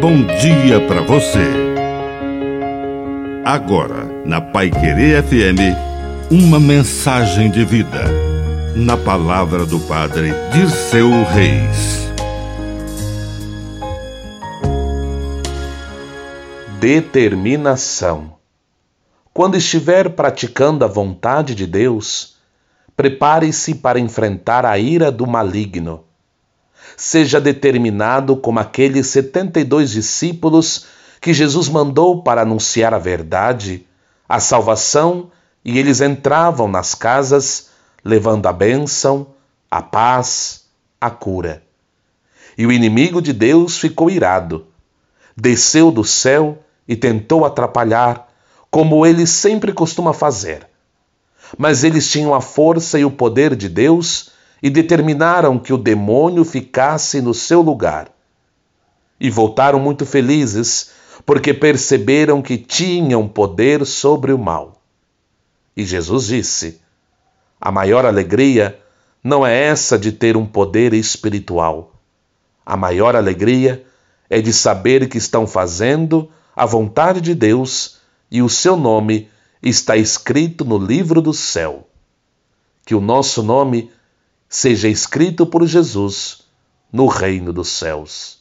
bom dia para você. Agora, na Pai Querer FM, uma mensagem de vida. Na palavra do Padre Dirceu Reis. Determinação. Quando estiver praticando a vontade de Deus, prepare-se para enfrentar a ira do maligno seja determinado como aqueles 72 discípulos que Jesus mandou para anunciar a verdade, a salvação, e eles entravam nas casas levando a bênção, a paz, a cura. E o inimigo de Deus ficou irado, desceu do céu e tentou atrapalhar, como ele sempre costuma fazer. Mas eles tinham a força e o poder de Deus e determinaram que o demônio ficasse no seu lugar. E voltaram muito felizes, porque perceberam que tinham poder sobre o mal. E Jesus disse: A maior alegria não é essa de ter um poder espiritual. A maior alegria é de saber que estão fazendo a vontade de Deus e o seu nome está escrito no livro do céu. Que o nosso nome seja escrito por Jesus no reino dos céus.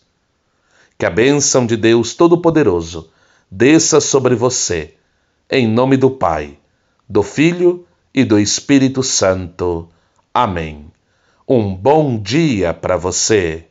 Que a bênção de Deus Todo-Poderoso desça sobre você, em nome do Pai, do Filho e do Espírito Santo. Amém. Um bom dia para você.